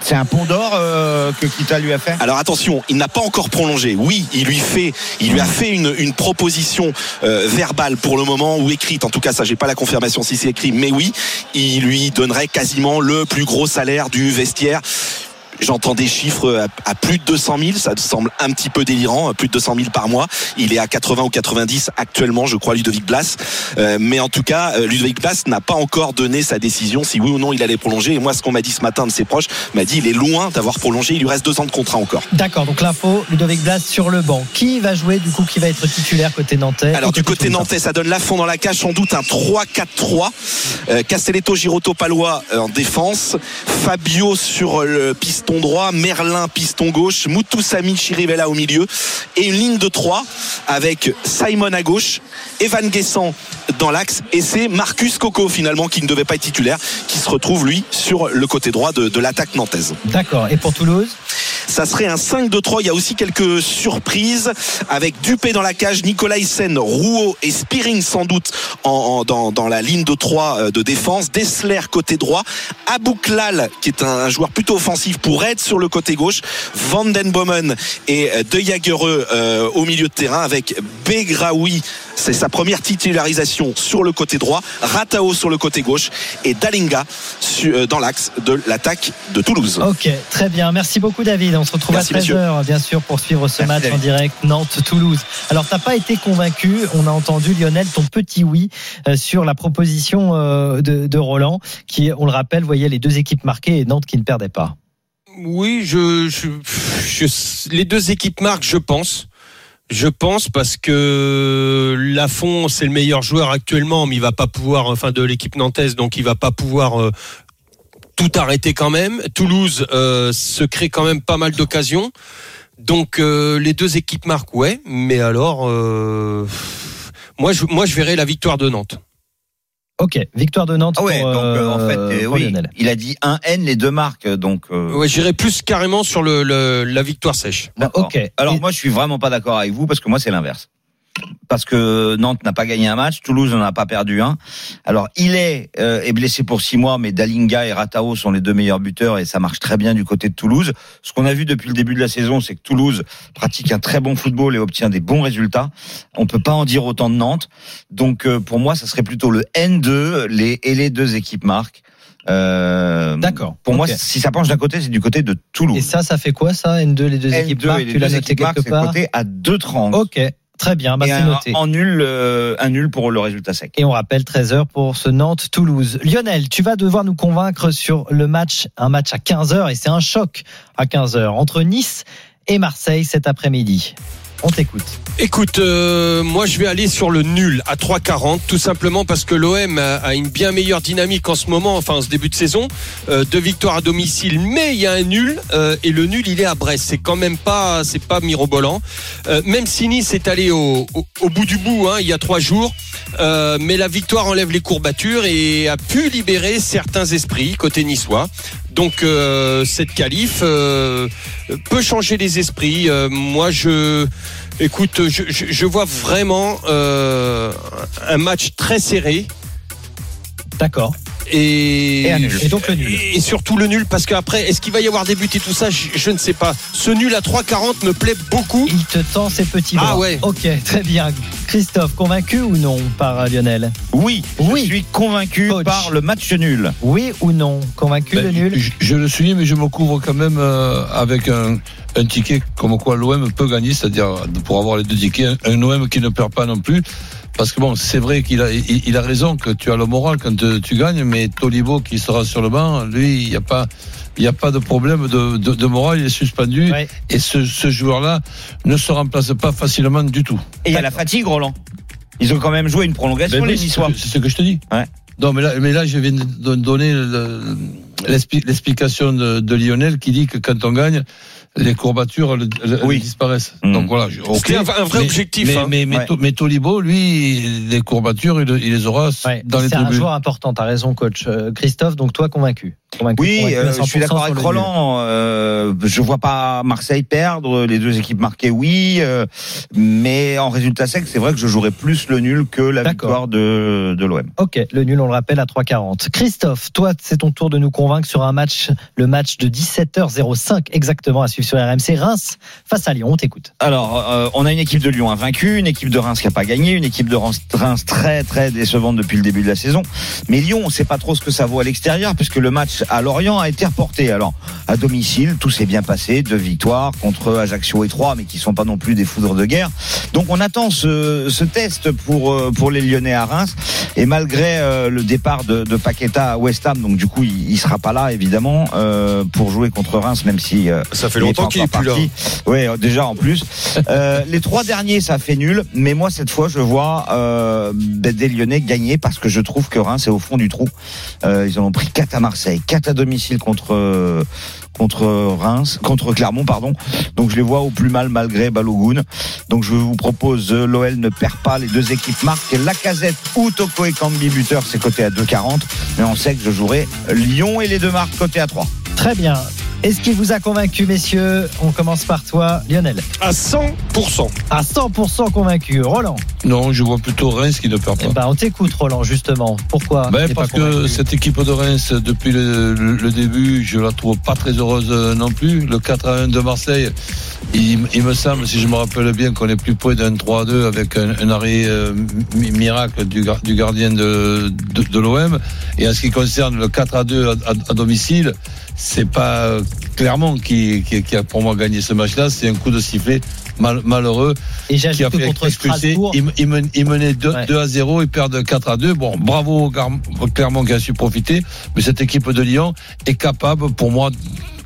C'est un pont d'or euh, que Kita lui a fait? Alors attention, il n'a pas encore prolongé. Oui, il lui fait, il lui a fait une, proposition euh, verbale pour le moment ou écrite. En tout cas, ça, j'ai pas la confirmation si c'est écrit, mais oui, il lui donnerait quasiment le plus gros salaire du vestiaire. J'entends des chiffres à, à plus de 200 000, ça semble un petit peu délirant, plus de 200 000 par mois. Il est à 80 ou 90 actuellement, je crois, Ludovic Blas. Euh, mais en tout cas, euh, Ludovic Blas n'a pas encore donné sa décision si oui ou non il allait prolonger. Et moi, ce qu'on m'a dit ce matin de ses proches m'a dit il est loin d'avoir prolongé. Il lui reste deux ans de contrat encore. D'accord, donc l'info, Ludovic Blas sur le banc. Qui va jouer du coup Qui va être titulaire côté nantais Alors du côté nantais, ça donne la fond dans la cage, sans doute un 3-4-3. Euh, Castelletto, Girotto, Palois euh, en défense. Fabio sur le piston droit, Merlin piston gauche, Mutusami, Chirivella au milieu. Et une ligne de 3 avec Simon à gauche, Evan Guessant dans l'axe. Et c'est Marcus Coco finalement qui ne devait pas être titulaire, qui se retrouve lui sur le côté droit de l'attaque nantaise. D'accord, et pour Toulouse? Ça serait un 5-2-3. Il y a aussi quelques surprises avec Dupé dans la cage, Nicolas Hyssen, Rouault et Spearing sans doute dans, la ligne de 3 de défense. Dessler côté droit. Abouklal qui est un, joueur plutôt offensif pour être sur le côté gauche. Van Den Bomen et euh, De Jagereux euh, au milieu de terrain avec Begraoui C'est sa première titularisation sur le côté droit, Ratao sur le côté gauche et Dalinga euh, dans l'axe de l'attaque de Toulouse. Ok, très bien. Merci beaucoup, David. On se retrouve Merci, à 13h, bien sûr, pour suivre ce Merci, match en direct Nantes-Toulouse. Alors, t'as pas été convaincu. On a entendu, Lionel, ton petit oui euh, sur la proposition euh, de, de Roland, qui, on le rappelle, voyait les deux équipes marquées et Nantes qui ne perdait pas. Oui, je, je, je- les deux équipes marquent, je pense. Je pense parce que Lafont, c'est le meilleur joueur actuellement, mais il va pas pouvoir, enfin de l'équipe nantaise, donc il va pas pouvoir euh, tout arrêter quand même. Toulouse euh, se crée quand même pas mal d'occasions. Donc euh, les deux équipes marquent, ouais, mais alors euh, moi je moi je verrai la victoire de Nantes. Ok, victoire de Nantes Ah ouais, pour, donc euh, en fait, oui, Lionel. il a dit un N les deux marques, donc. euh, Ouais, j'irai plus carrément sur le, le- la victoire sèche. D'accord. Ok. Alors Et- moi, je suis vraiment pas d'accord avec vous parce que moi, c'est l'inverse. Parce que Nantes n'a pas gagné un match, Toulouse n'en a pas perdu un. Alors il est, euh, est blessé pour six mois, mais Dalinga et Ratao sont les deux meilleurs buteurs et ça marche très bien du côté de Toulouse. Ce qu'on a vu depuis le début de la saison, c'est que Toulouse pratique un très bon football et obtient des bons résultats. On peut pas en dire autant de Nantes. Donc euh, pour moi, ça serait plutôt le N2 les, et les deux équipes marquent. Euh, D'accord. Pour moi, si ça penche d'un côté, c'est du côté de Toulouse. Et ça, ça fait quoi, ça N2, les deux équipes N2 marquent et les Tu l'as deux noté équipes marquent, quelque c'est part? coté à 2,30. Ok, très bien, bah, c'est noté. en nul, euh, un nul pour le résultat sec. Et on rappelle 13h pour ce Nantes-Toulouse. Lionel, tu vas devoir nous convaincre sur le match, un match à 15h, et c'est un choc à 15h, entre Nice et Marseille cet après-midi. On t'écoute. Écoute, euh, moi je vais aller sur le nul à 3,40 tout simplement parce que l'OM a, une bien meilleure dynamique en ce moment, enfin en ce début de saison, euh, deux victoires à domicile, mais il y a un nul euh, et le nul il est à Brest. C'est quand même pas, c'est pas mirobolant. Euh, même si Nice est allé au, au- bout du bout, hein, il y a trois jours, mais la victoire enlève les courbatures et a pu libérer certains esprits côté niçois. Donc euh, cette qualif euh, peut changer les esprits. Euh, moi je Écoute, je, vois vraiment euh, un match très serré. D'accord. Et, Et un nul. Et donc le nul. Et surtout le nul, parce qu'après, est-ce qu'il va y avoir des buts et tout ça? Je, je ne sais pas. Ce nul à 3,40 me plaît beaucoup. Il te tend ses petits bras. Ah ouais. Ok, très bien. Christophe, convaincu ou non par euh, Lionel? Oui, Oui. je suis convaincu Coach. par le match nul. Oui ou non? Convaincu Ben, le nul? je, je le suis, mais je me couvre quand même euh, avec un, un ticket comme quoi l'OM peut gagner, c'est-à-dire pour avoir les deux tickets, un, un OM qui ne perd pas non plus. Parce que bon, c'est vrai qu'il a, il, il a raison que tu as le moral quand tu, tu gagnes, mais Tolibo qui sera sur le banc, lui, il n'y a pas, il n'y a pas de problème de, de, de moral, il est suspendu. Ouais. Et ce, ce joueur-là ne se remplace pas facilement du tout. Et il y a la fatigue, Roland. Ils ont quand même joué une prolongation, Ben les oui, c'est ce Niçois. que- C'est ce que je te dis. Ouais. Non, mais là, mais là, je viens de donner le- l'explication de, de Lionel qui dit que quand on gagne, les courbatures Oui. disparaissent. Mhm. Donc voilà. C'était un, vrai Mais- objectif. Mais, hein. mais, mais, Ouais. To- mais Tolibo, lui, les courbatures, il, il les aura Ouais, dans les C'est un joueur important, t'as raison, coach. Euh, Christophe, donc toi, convaincu Convaincu, Oui, convaincu euh, je suis 100% d'accord avec. Roland. Euh, je vois pas Marseille perdre, les deux équipes marquées, oui, euh, mais en résultat sec, c'est vrai que je jouerais plus le nul que la victoire de, de l'OM. Ok, le nul, on le rappelle, à 3,40. Christophe, toi, c'est ton tour de nous convaincre sur un match, le match de 17h05 exactement à suivre sur RMC. Reims face à Lyon, on t'écoute. Alors, euh, on a une équipe de Lyon invaincue, une équipe de Reims qui a pas gagné, une équipe de Reims, très très décevante depuis le début de la saison. Mais Lyon, on sait pas trop ce que ça vaut à l'extérieur puisque le match à Lorient a été reporté. Alors, à domicile, tout s'est bien passé, deux victoires contre Ajaccio et Troyes, mais qui sont pas non plus des foudres de guerre. Donc, on attend ce, ce test pour euh, pour les Lyonnais à Reims. Et malgré euh, le départ de, de Paqueta à West Ham, donc du coup, il, il sera pas là évidemment euh, pour jouer contre Reims, même si euh, Ça fait longtemps qu'il est plus là. parti. Oui, déjà en plus. Euh, les trois derniers, ça fait nul. Mais moi, cette fois, je vois euh, des Lyonnais gagner parce que je trouve que Reims est au fond du trou. Euh, ils en ont pris 4 à Marseille, 4 à domicile contre euh, contre Reims, contre Clermont, pardon. Donc je les vois au plus mal malgré Balogun. Donc je vous propose euh, l'OL ne perd pas, les deux équipes marquent. Lacazette ou Toko et Kambi buteur, c'est coté à 2,40. Mais on sait que je jouerai Lyon et les deux marques coté à 3. Très bien. Est-ce qu'il vous a convaincu, messieurs On commence par toi, Lionel. À 100%. À 100% convaincu. Roland Non, je vois plutôt Reims qui ne perd Eh pas. ben, on t'écoute, Roland, justement. Pourquoi Ben, parce pas que cette équipe de Reims, depuis le, le- le début, je la trouve pas très heureuse euh, non plus. Le 4 à 1 de Marseille, il, il me semble, si je me rappelle bien, qu'on est plus près d'un 3 à 2 avec un, un arrêt euh, mi- miracle du, gar- du gardien de, de, de l'OM. Et en ce qui concerne le 4 à 2 à, à- à domicile, c'est pas euh, Clermont qui, qui, qui a pour moi gagné ce match-là, c'est un coup de sifflet mal- malheureux Et qui a fait contre expulser. Il, il men- il menait 2, Ouais. à 0, ils perdent 4 à 2. Bon, bravo Clermont qui a su profiter, mais cette équipe de Lyon est capable, pour moi,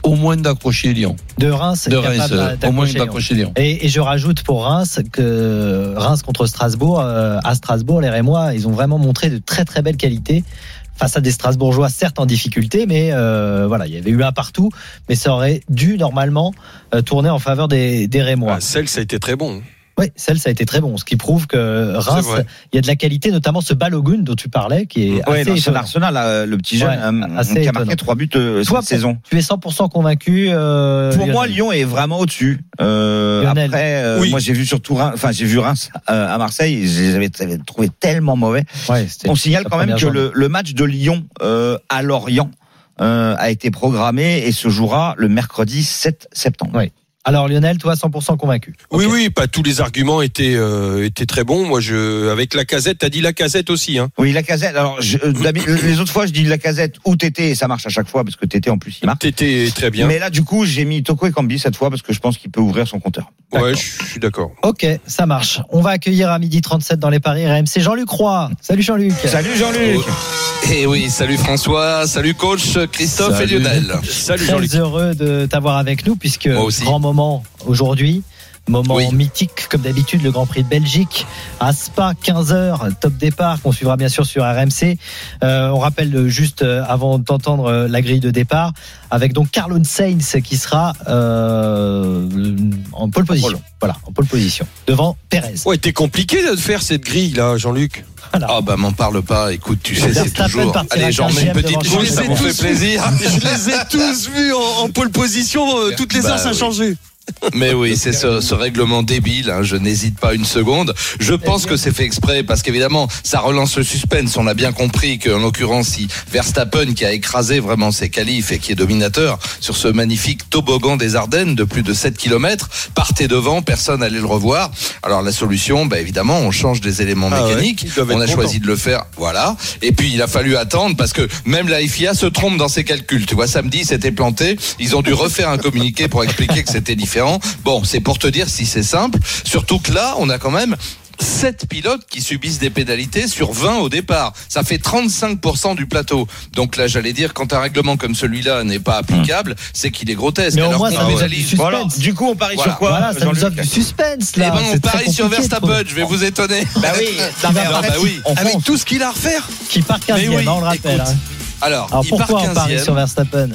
au moins d'accrocher Lyon. de Reims, De Reims, euh, au moins d'accrocher Lyon. d'accrocher Lyon. Et, et je rajoute pour Reims que Reims contre Strasbourg, euh, à Strasbourg, les Rémois, ils ont vraiment montré de très très belles qualités face à des Strasbourgeois certes en difficulté, mais euh, voilà, il y avait eu un partout, mais ça aurait dû normalement euh, tourner en faveur des, Rémois. Ah, celle, ça a été très bon. Oui, celle, ça a été très bon, ce qui prouve que Reims, il y a de la qualité, notamment ce Balogun dont tu parlais, qui est Ouais, assez. Arsenal, là, le petit jeune, Ouais, euh, assez qui a marqué trois buts euh, Toi, cette saison. Tu es 100% convaincu euh, Pour Lionel moi, Lyon est vraiment au-dessus. Euh, après, euh, Oui. moi j'ai vu surtout, Reims- enfin j'ai vu Reims euh, à Marseille, je les avais avais trouvé tellement mauvais. Ouais, On signale quand même que le, le match de Lyon euh, à Lorient euh, a été programmé et se jouera le mercredi 7 septembre. Ouais. Alors Lionel, toi 100% convaincu. Oui, oui, pas tous les arguments étaient euh, étaient très bons. Moi, je avec la casette, t'as dit la casette aussi, hein. Oui, la casette. Alors, je, euh, les autres fois, je dis la casette ou Tété, et ça marche à chaque fois parce que Tété en plus il marque. T'étais très bien. Mais là, du coup, j'ai mis Toko et Kambi cette fois parce que je pense qu'il peut ouvrir son compteur. ouais, je suis d'accord. Ok, ça marche. On va accueillir à midi 37 dans les paris RMC Jean-Luc Roy. Salut Jean-Luc. Salut Jean-Luc. Et oui, salut François, salut coach Christophe Salut. et Lionel. Salut Très Jean-Luc. heureux de t'avoir avec nous puisque Moi aussi. grand moment aujourd'hui. Moment Oui. mythique, comme d'habitude, le Grand Prix de Belgique à Spa, 15h, top départ, qu'on suivra bien sûr sur RMC. Euh, on rappelle juste euh, avant d'entendre euh, la grille de départ, avec donc Carlon Sainz qui sera euh, en pole position. Voilà, en pole position, devant Perez. Ouais, t'es compliqué de faire cette grille là, Jean-Luc. Ah bah m'en parle pas, écoute, tu sais, c'est toujours... Allez, j'en mets une 15e petite touche, ça vous fait plaisir. Je les ai tous vus en, en pole position. euh, Toutes les Bah heures, ça a oui. changé. Mais oui, c'est ce, ce règlement débile, hein, je n'hésite pas une seconde. Je pense que c'est fait exprès parce qu'évidemment, ça relance le suspense. On a bien compris qu'en l'occurrence, si Verstappen, qui a écrasé vraiment ses qualifs et qui est dominateur sur ce magnifique toboggan des Ardennes de plus de 7 km, partait devant, personne n'allait le revoir. Alors la solution, bah, évidemment, on change des éléments Ah ouais, mécaniques. doivent on a choisi de le faire, voilà. Et puis il a fallu attendre parce que même la FIA se trompe dans ses calculs. Tu vois, samedi, c'était planté. Ils ont dû refaire un communiqué pour expliquer que c'était différent. Bon, c'est pour te dire si c'est simple. Surtout que là, on a quand même 7 pilotes qui subissent des pénalités sur 20 au départ. Ça fait 35% du plateau. Donc là, j'allais dire, quand un règlement comme celui-là n'est pas applicable, c'est qu'il est grotesque. Mais au Alors moins, ça nous offre du pénalise- suspense. Du coup, on parie Voilà. sur quoi voilà, ça nous offre du suspense Eh là. ben, on parie sur. Verstappen, je vais vous étonner. Bah oui, non, mais en bah fait, oui. on Avec tout ce qu'il a à refaire. Qui part 15e, Mais oui, hein, on le rappelle. écoute, hein. Alors, Alors il part pourquoi on parie 15e. sur Verstappen?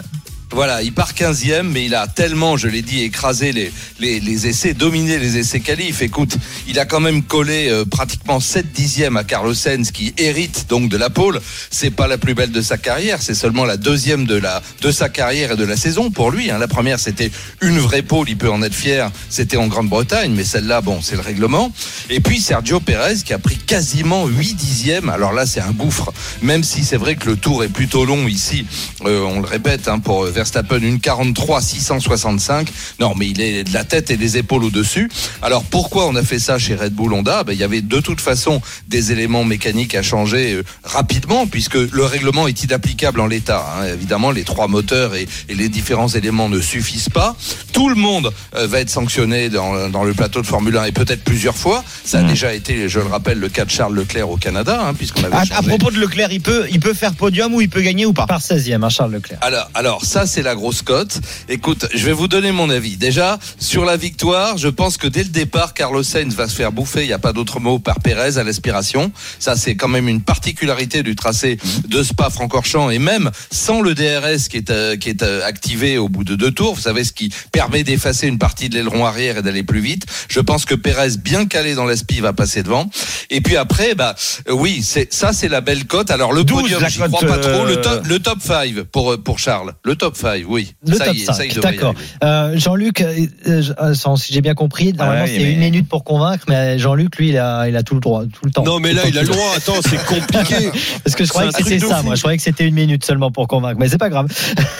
Voilà, il part 15e, mais il a tellement, je l'ai dit, écrasé les, les, les essais, dominé les essais qualifs. Écoute, il a quand même collé euh, pratiquement 7 dixièmes à Carlos Sainz, qui hérite donc de la pole. C'est pas la plus belle de sa carrière, c'est seulement la deuxième de, la, de sa carrière et de la saison pour lui. hein. La première, c'était une vraie pole, il peut en être fier. C'était en Grande-Bretagne, mais celle-là, bon, c'est le règlement. Et puis Sergio Pérez, qui a pris quasiment 8 dixièmes. Alors là, c'est un gouffre. Même si c'est vrai que le tour est plutôt long ici, euh, on le répète, hein, pour Verstappen, une 43 665. Non, mais il est de la tête et des épaules au-dessus. Alors pourquoi on a fait ça chez Red Bull Honda? Ben, Il y avait de toute façon des éléments mécaniques à changer euh, rapidement, puisque le règlement est inapplicable en l'état. hein. Évidemment, les trois moteurs et, et les différents éléments ne suffisent pas. Tout le monde euh, va être sanctionné dans, dans le plateau de Formule 1 et peut-être plusieurs fois. Ça a déjà été, je le rappelle, le cas de Charles Leclerc au Canada, hein, puisqu'on avait À, changé. à propos de Leclerc, il peut, il peut faire podium ou il peut gagner ou pas? Par 16e, hein, Charles Leclerc. Alors, alors ça c'est la grosse cote. Écoute, je vais vous donner mon avis. Déjà sur la victoire, je pense que dès le départ, Carlos Sainz va se faire bouffer. Il n'y a pas d'autre mot par Pérez à l'aspiration. Ça c'est quand même une particularité du tracé de Spa-Francorchamps et même sans le DRS qui est euh, qui est euh, activé au bout de deux tours. Vous savez ce qui permet d'effacer une partie de l'aileron arrière et d'aller plus vite. Je pense que Pérez bien calé dans l'aspi va passer devant. Et puis après, bah euh, oui, c'est ça c'est la belle cote. Alors le 12, podium, cote, crois pas trop. Le euh, top, le top 5 pour, pour Charles. Le top 5, oui. Le ça top y est, ça, 5, il devrait y d'accord. Euh, Jean-Luc, euh, euh, si j'ai bien compris, normalement ouais, c'est mais- une minute pour convaincre, mais Jean-Luc, lui, il a, il a tout le droit, tout le temps. Non, mais là, il a le droit. Attends, c'est compliqué. Parce que je croyais que c'était ça, fou. moi. Je croyais que c'était une minute seulement pour convaincre, mais c'est pas grave.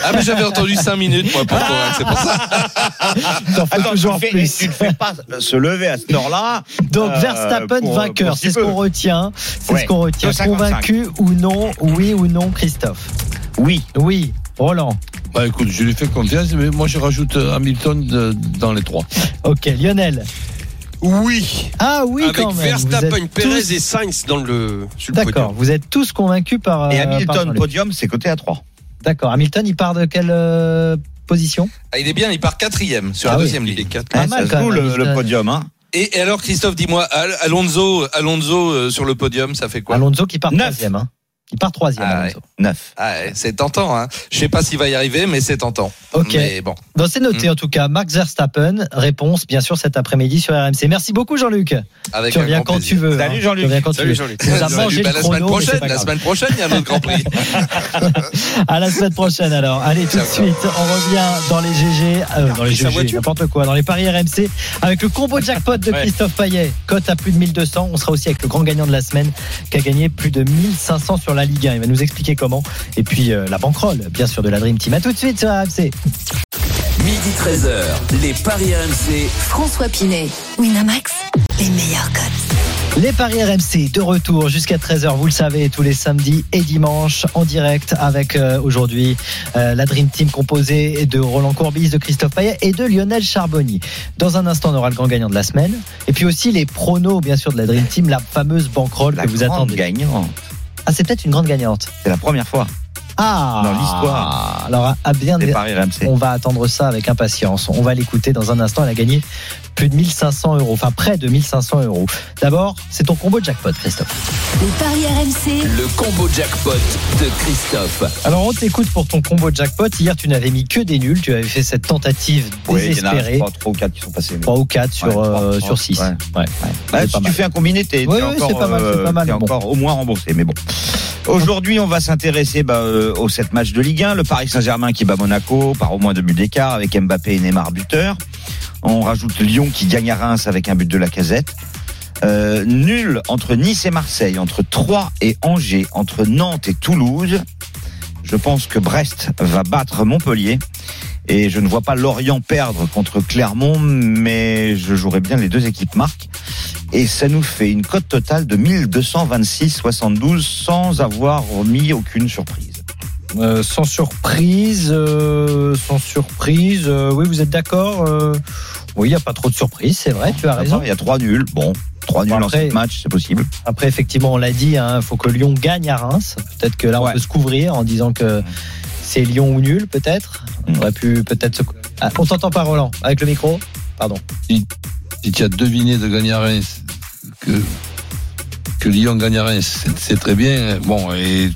Ah, mais j'avais entendu 5 minutes, moi, pour convaincre, c'est pour ça. Attends, tu, fais, plus. tu ne fais pas se lever à cette heure-là. Donc Verstappen pour- vainqueur, c'est ce qu'on retient. C'est ce qu'on retient. 2,55. Convaincu ou non, oui ou non, Christophe? Oui. Oui. Roland. Bah écoute, je lui fais confiance, mais moi je rajoute euh, Hamilton de- dans les trois. Ok, Lionel. Oui. Ah oui, Avec quand même. Verstappen, Perez tous- et Sainz dans le, D'accord, vous êtes tous convaincus par. Et euh, par Hamilton podium, c'est coté à 3. D'accord. Hamilton, il part de quelle euh, position? Ah, il est bien, il part quatrième sur Ah la oui. deuxième Il est ligne. quatre. Pas mal, quand joue même, le, le podium. Hein. Et, et alors, Christophe, dis-moi, Al- Alonso, Alonso euh, sur le podium, ça fait quoi? Alonso qui part troisième. Hein. Il part troisième. Ah Alonso. 9. Ah, ouais, c'est tentant, hein. Je sais pas s'il va y arriver, mais c'est tentant. Ok. Mais bon. Bon, c'est noté en tout cas. Max Verstappen, réponse bien sûr cet après-midi sur RMC. Merci beaucoup Jean-Luc. Avec Tu un reviens grand quand plaisir. tu veux. Salut, hein. Jean-Luc. Tu reviens quand Salut, tu veux. Jean-Luc. Bah, la semaine prochaine, pas la grave. semaine prochaine, il y a un autre Grand Prix. À la semaine prochaine alors. Allez tout de suite, on revient dans les GG, euh, dans les GG, n'importe quoi, dans les paris RMC avec le combo jackpot de Christophe Payet, cote à plus de 1200. On sera aussi avec le grand gagnant de la semaine qui a gagné plus de 1500 sur la Ligue 1. Il va nous expliquer comment. Et puis euh, la banquerolle, bien sûr, de la Dream Team. À tout de suite sur RMC. Midi 13h, les Paris RMC. François Pinet, Winamax, les meilleurs codes. Les paris RMC de retour jusqu'à 13h, vous le savez, tous les samedis et dimanches en direct avec euh, aujourd'hui euh, la Dream Team composée de Roland Courbis, de Christophe Payet et de Lionel Charbonnier. Dans un instant, on aura le grand gagnant de la semaine et puis aussi les pronos, bien sûr, de la Dream Team, la fameuse banquerolle La que vous attendez. gagnante. Ah, c'est peut-être une grande gagnante. C'est la première fois Ah Dans l'histoire. Alors, à bien des paris RMC. on va attendre ça avec impatience. On va l'écouter dans un instant. Elle a gagné plus de 1500 euros, enfin près de 1500 euros. D'abord, c'est ton combo jackpot, Christophe. Les paris RMC, Le combo jackpot de Christophe. Alors on t'écoute pour ton combo jackpot. Hier tu n'avais mis que des nuls. Tu avais fait cette tentative Oui, il y en a désespérée. 3, ou 4 qui sont passés. mais- 3 ou 4 sur, Ouais, euh, sur 6. Ouais. Bah, si tu mal. fais un combiné, t'es t'es encore, c'est pas mal, euh, pas mal, t'es bon. encore au moins remboursé. Mais bon. Aujourd'hui, on va s'intéresser bah, euh, aux 7 matchs de Ligue 1. Le Paris Saint-Germain qui bat Monaco par au moins deux buts d'écart avec Mbappé et Neymar buteurs. On rajoute Lyon qui gagne à Reims avec un but de la casette. Euh, nul entre Nice et Marseille, entre Troyes et Angers, entre Nantes et Toulouse. Je pense que Brest va battre Montpellier. Et je ne vois pas Lorient perdre contre Clermont, mais je jouerai bien les deux équipes marques. Et ça nous fait une cote totale de 1226,72 sans avoir mis aucune surprise. Euh, sans surprise, euh, sans surprise. euh, oui, vous êtes d'accord euh, Oui, il n'y a pas trop de surprise, c'est vrai. Tu as raison. Il y a trois nuls. Bon, trois nuls Bon, en après- sept matchs, c'est possible. Après, effectivement, on l'a dit, il faut que Lyon gagne à Reims. Peut-être que là, on Ouais. peut se couvrir en disant que c'est Lyon ou nul, peut-être. On aurait pu peut-être se... Ah, on t'entend pas, Roland, avec le micro Pardon. Si tu as deviné de gagner à Reims, que, que Lyon gagne à Reims, c'est- c'est très bien. Bon, et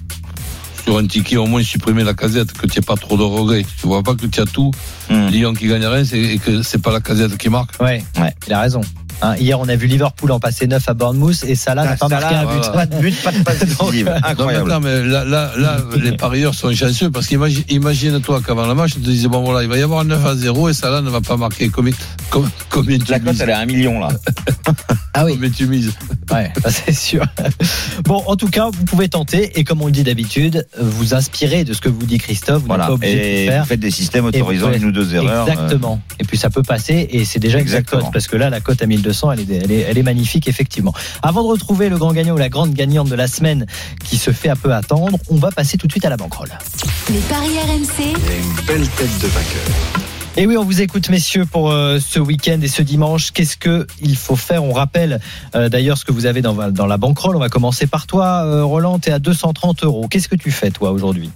sur un ticket, au moins supprimer la casette, que tu n'aies pas trop de regrets. Tu vois pas que tu as tout, Hmm. Lyon qui gagne à Reims et, et que c'est pas la casette qui marque. Ouais, Ouais. il a raison. Hein, hier, on a vu Liverpool en passer 9 à Bournemouth et Salah n'a pas Salah, marqué un but. voilà. Pas de but, pas de passe décisive. Euh, Non, mais Incroyable. attends, mais là, là, là, les parieurs sont chanceux parce qu'imagine, imagine-toi qu'avant le match, tu te disais, bon voilà, il va y avoir un 9 à 0 et Salah ne va pas marquer. Combien, com- combien tu La cote, elle est à un million, là. Ah oui, Combien tu mises ouais, c'est sûr. Bon, en tout cas, vous pouvez tenter et comme on le dit d'habitude, vous inspirez de ce que vous dit Christophe. Vous Voilà. pas de Et faire. vous faites des systèmes autorisant une ou deux erreurs. euh, Exactement. Et puis ça peut passer et c'est déjà une Exactement. cote parce que là la cote à 1200 elle est, elle est elle est magnifique effectivement. Avant de retrouver le grand gagnant ou la grande gagnante de la semaine qui se fait un peu attendre, on va passer tout de suite à la banquerolle. les paris RMC, Et oui, on vous écoute, messieurs, pour euh, ce week-end et ce dimanche. Qu'est-ce que il faut faire? On rappelle euh, d'ailleurs ce que vous avez dans, dans la banquerolle. On va commencer par toi, euh, Roland. Tu es à 230 euros. Qu'est-ce que tu fais, toi, aujourd'hui?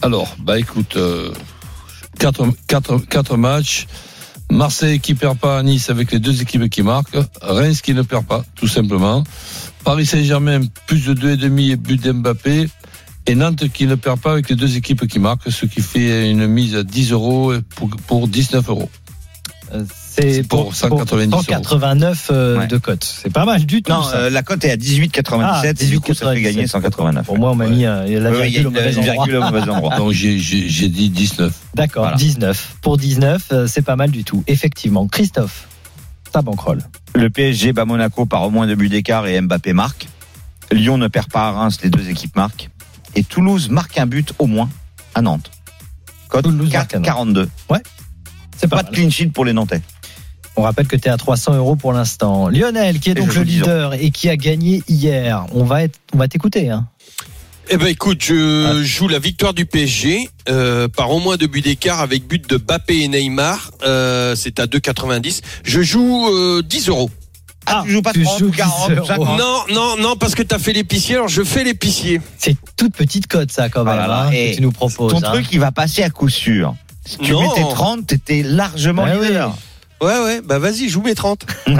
Alors, bah écoute, euh, quatre, quatre, quatre matchs. Marseille qui perd pas à Nice avec les deux équipes qui marquent. Reims qui ne perd pas, tout simplement. Paris Saint-Germain, plus de 2,5 et but d'Mbappé. Et Nantes qui ne perd pas avec les deux équipes qui marquent, ce qui fait une mise à 10 euros pour, pour 19 euros. C'est pour 190 euros. 189 euh, Ouais. de cote. C'est pas mal du tout. Non, ça. euh, la cote est à 18,97. Ah, et du coup, ça fait 18,97. gagner 189. Pour moi, on m'a mis euh, la virgule au mauvais endroit. virgule au mauvais endroit. Donc j'ai- dit 19. D'accord, Voilà. 19. Pour 19, euh, c'est pas mal du tout. Effectivement. Christophe, ta banquerolle. Le PSG bat Monaco par au moins deux buts d'écart et Mbappé marque. Lyon ne perd pas à Reims, les deux équipes marquent. Et Toulouse marque un but au moins à Nantes. Nantes. 4,42. C'est pas, Pas mal. de clean sheet pour les Nantais. On rappelle que tu es à 300 euros pour l'instant. Lionel, qui est donc le joue 10 ans. leader et qui a gagné hier, on va, être, on va t'écouter. Hein. Eh ben écoute, je joue la victoire du PSG euh, par au moins deux buts d'écart avec but de Bappé et Neymar. Euh, c'est à 2,90. Je joue euh, 10 euros. Ah, tu joues pas tu 30 joues ou 10 40 ou euros. 50 Non, non, non, parce que t'as fait l'épicier, alors je fais l'épicier. C'est toute petite cote, ça, quand même, Ah là là. hein, Et que tu nous proposes. Ton hein. truc, il va passer à coup sûr. Si tu Non. mettais 30, t'étais largement Ah oui. Ouais, ouais, bah vas-y, joue mes 30.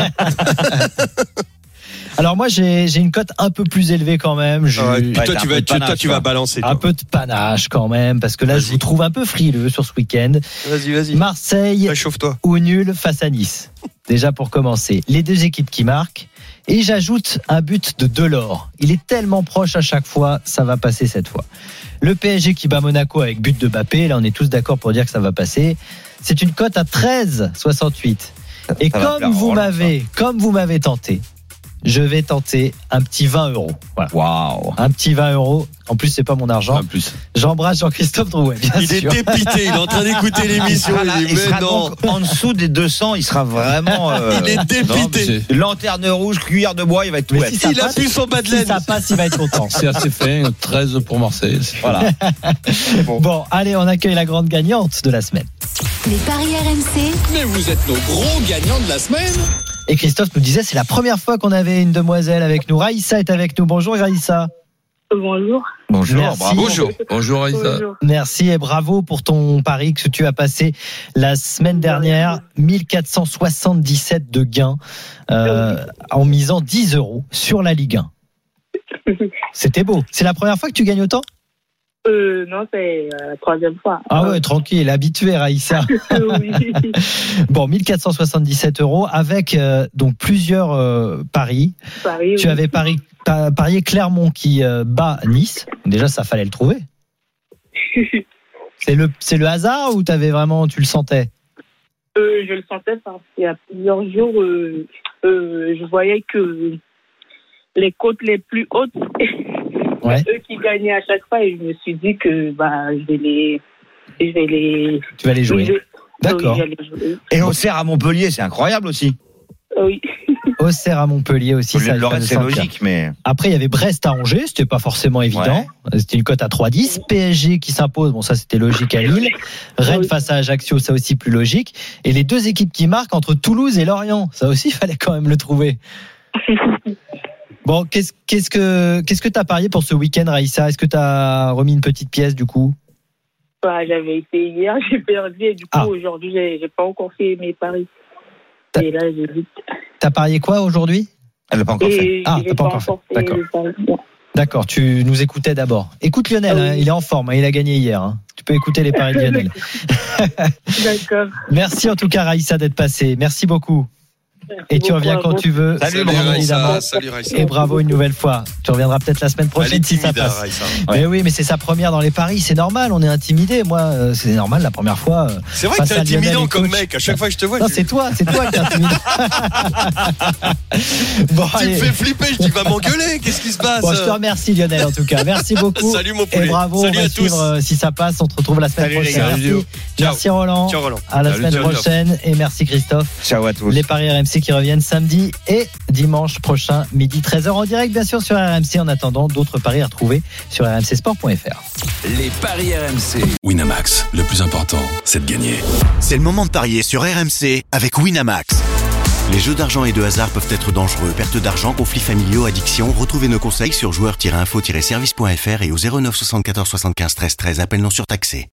Alors moi, j'ai j'ai une cote un peu plus élevée quand même. Je- Ouais, toi, tu un vas, peu de tu- toi, panache, tu vas toi. balancer. un toi. peu de panache quand même, parce que là, je Vas-y. vous trouve un peu frileux sur ce week-end. Vas-y, vas-y. Marseille Réchauffe-toi. ou nul face à Nice. Déjà pour commencer, les deux équipes qui marquent. Et j'ajoute un but de Delors. Il est tellement proche à chaque fois, ça va passer cette fois. Le PSG qui bat Monaco avec but de Mbappé, là on est tous d'accord pour dire que ça va passer. C'est une cote à 13,68. Et comme vous m'avez, comme vous m'avez tenté, je vais tenter un petit 20 euros. Voilà. Waouh. Un petit 20 euros. En plus, c'est pas mon argent. En plus. J'embrasse Jean-Christophe Drouet, bien Il est dépité, il est en train d'écouter l'émission. Voilà, Il sera donc en dessous des 200, il sera vraiment. euh, Il est mais dépité. Lanterne rouge, cuillère de bois, il va être tout si Il a pu son bas de Si ça passe, il va être content. C'est assez fin, 13 pour Marseille. Voilà. Bon, allez, on accueille la grande gagnante de la semaine. Les paris RMC, Mais vous êtes nos gros gagnants de la semaine. Et Christophe nous disait, c'est la première fois qu'on avait une demoiselle avec nous. Raïssa est avec nous. Bonjour Raïssa. Bonjour. Bonjour, Merci. bravo. Bonjour. Bonjour Aïssa. Bonjour. Merci et bravo pour ton pari que tu as passé la semaine dernière. 1477 de gains euh, en misant 10 euros sur la Ligue 1. C'était beau. C'est la première fois que tu gagnes autant? Euh, non, c'est euh, la troisième fois. Ah ouais, tranquille, habitué Raïssa. Oui. Bon, 1477 euros avec euh, donc plusieurs euh, paris. Paris, Tu oui. avais pari, pa- parié Clermont qui bat Nice. Déjà, ça fallait le trouver. C'est le, c'est le hasard ou t'avais vraiment, tu le sentais? Je le sentais parce qu'il y a plusieurs jours, je voyais que les côtes les plus hautes, Ouais. eux qui gagnaient à chaque fois, et je me suis dit que bah, je vais les. Je vais les. Tu vas les jouer. je D'accord. Oui. Et Auxerre à Montpellier, c'est incroyable aussi. Oui. Auxerre à Montpellier aussi. ça, c'est logique, mais. Après, il y avait Brest à Angers, c'était pas forcément évident. C'était une cote à 3,10. PSG qui s'impose, bon, ça c'était logique à Lille. Rennes Oui. face à Ajaccio, ça aussi plus logique. Et les deux équipes qui marquent entre Toulouse et Lorient, ça aussi, il fallait quand même le trouver. Bon, qu'est-ce que qu'est-ce que t'as parié pour ce week-end, Raïssa? Est-ce que t'as remis une petite pièce du coup? Bah, J'avais essayé hier, j'ai perdu, et du coup, Ah. aujourd'hui, j'ai pas encore fait mes paris. T'as- Et là, j'hésite. T'as parié quoi aujourd'hui? Elle l'a pas encore fait. Ah, t'as pas encore fait. D'accord. D'accord, tu nous écoutais d'abord. Écoute Lionel, Ah oui. hein, il est en forme, hein, il a gagné hier. hein. Tu peux écouter les paris de Lionel. D'accord. Merci en tout cas Raïssa d'être passé. Merci beaucoup. Et tu reviens quand tu veux. Salut. Raïssa. Salut Raïssa. Et bravo une nouvelle fois. Tu reviendras peut-être la semaine prochaine si ça hein, passe. Mais oui, mais c'est sa première dans les paris, c'est normal, on est intimidé. Moi, euh, c'est normal la première fois. euh. C'est vrai que t'es intimidant et comme coach. mec. À chaque fois que je te vois, Non, je- c'est toi, c'est toi qui es intimidant. bon, tu me allez. fais flipper. Je dis, va m'engueuler. Qu'est-ce qui se passe Bon, je te remercie Lionel en tout cas. Merci beaucoup. Salut mon Et poulet. bravo, Salut on va à tous. suivre euh, si ça passe. On te retrouve la semaine Salut, prochaine. Merci. Ciao. Merci Roland. Tiens, Roland. À la semaine ciao, ciao. prochaine et merci Christophe. Ciao à tous. Les paris RMC qui reviennent samedi et dimanche prochain, midi 13h en direct, bien sûr, sur RMC. En attendant, d'autres paris à retrouver sur rmcsport.fr. Les paris RMC. Winamax, le plus important, c'est de gagner. C'est le moment de parier sur RMC avec Winamax. Les jeux d'argent et de hasard peuvent être dangereux. Perte d'argent, conflits familiaux, addiction. Retrouvez nos conseils sur joueurs-info-service.fr et au 09 74 75 13 13. Appel non surtaxé.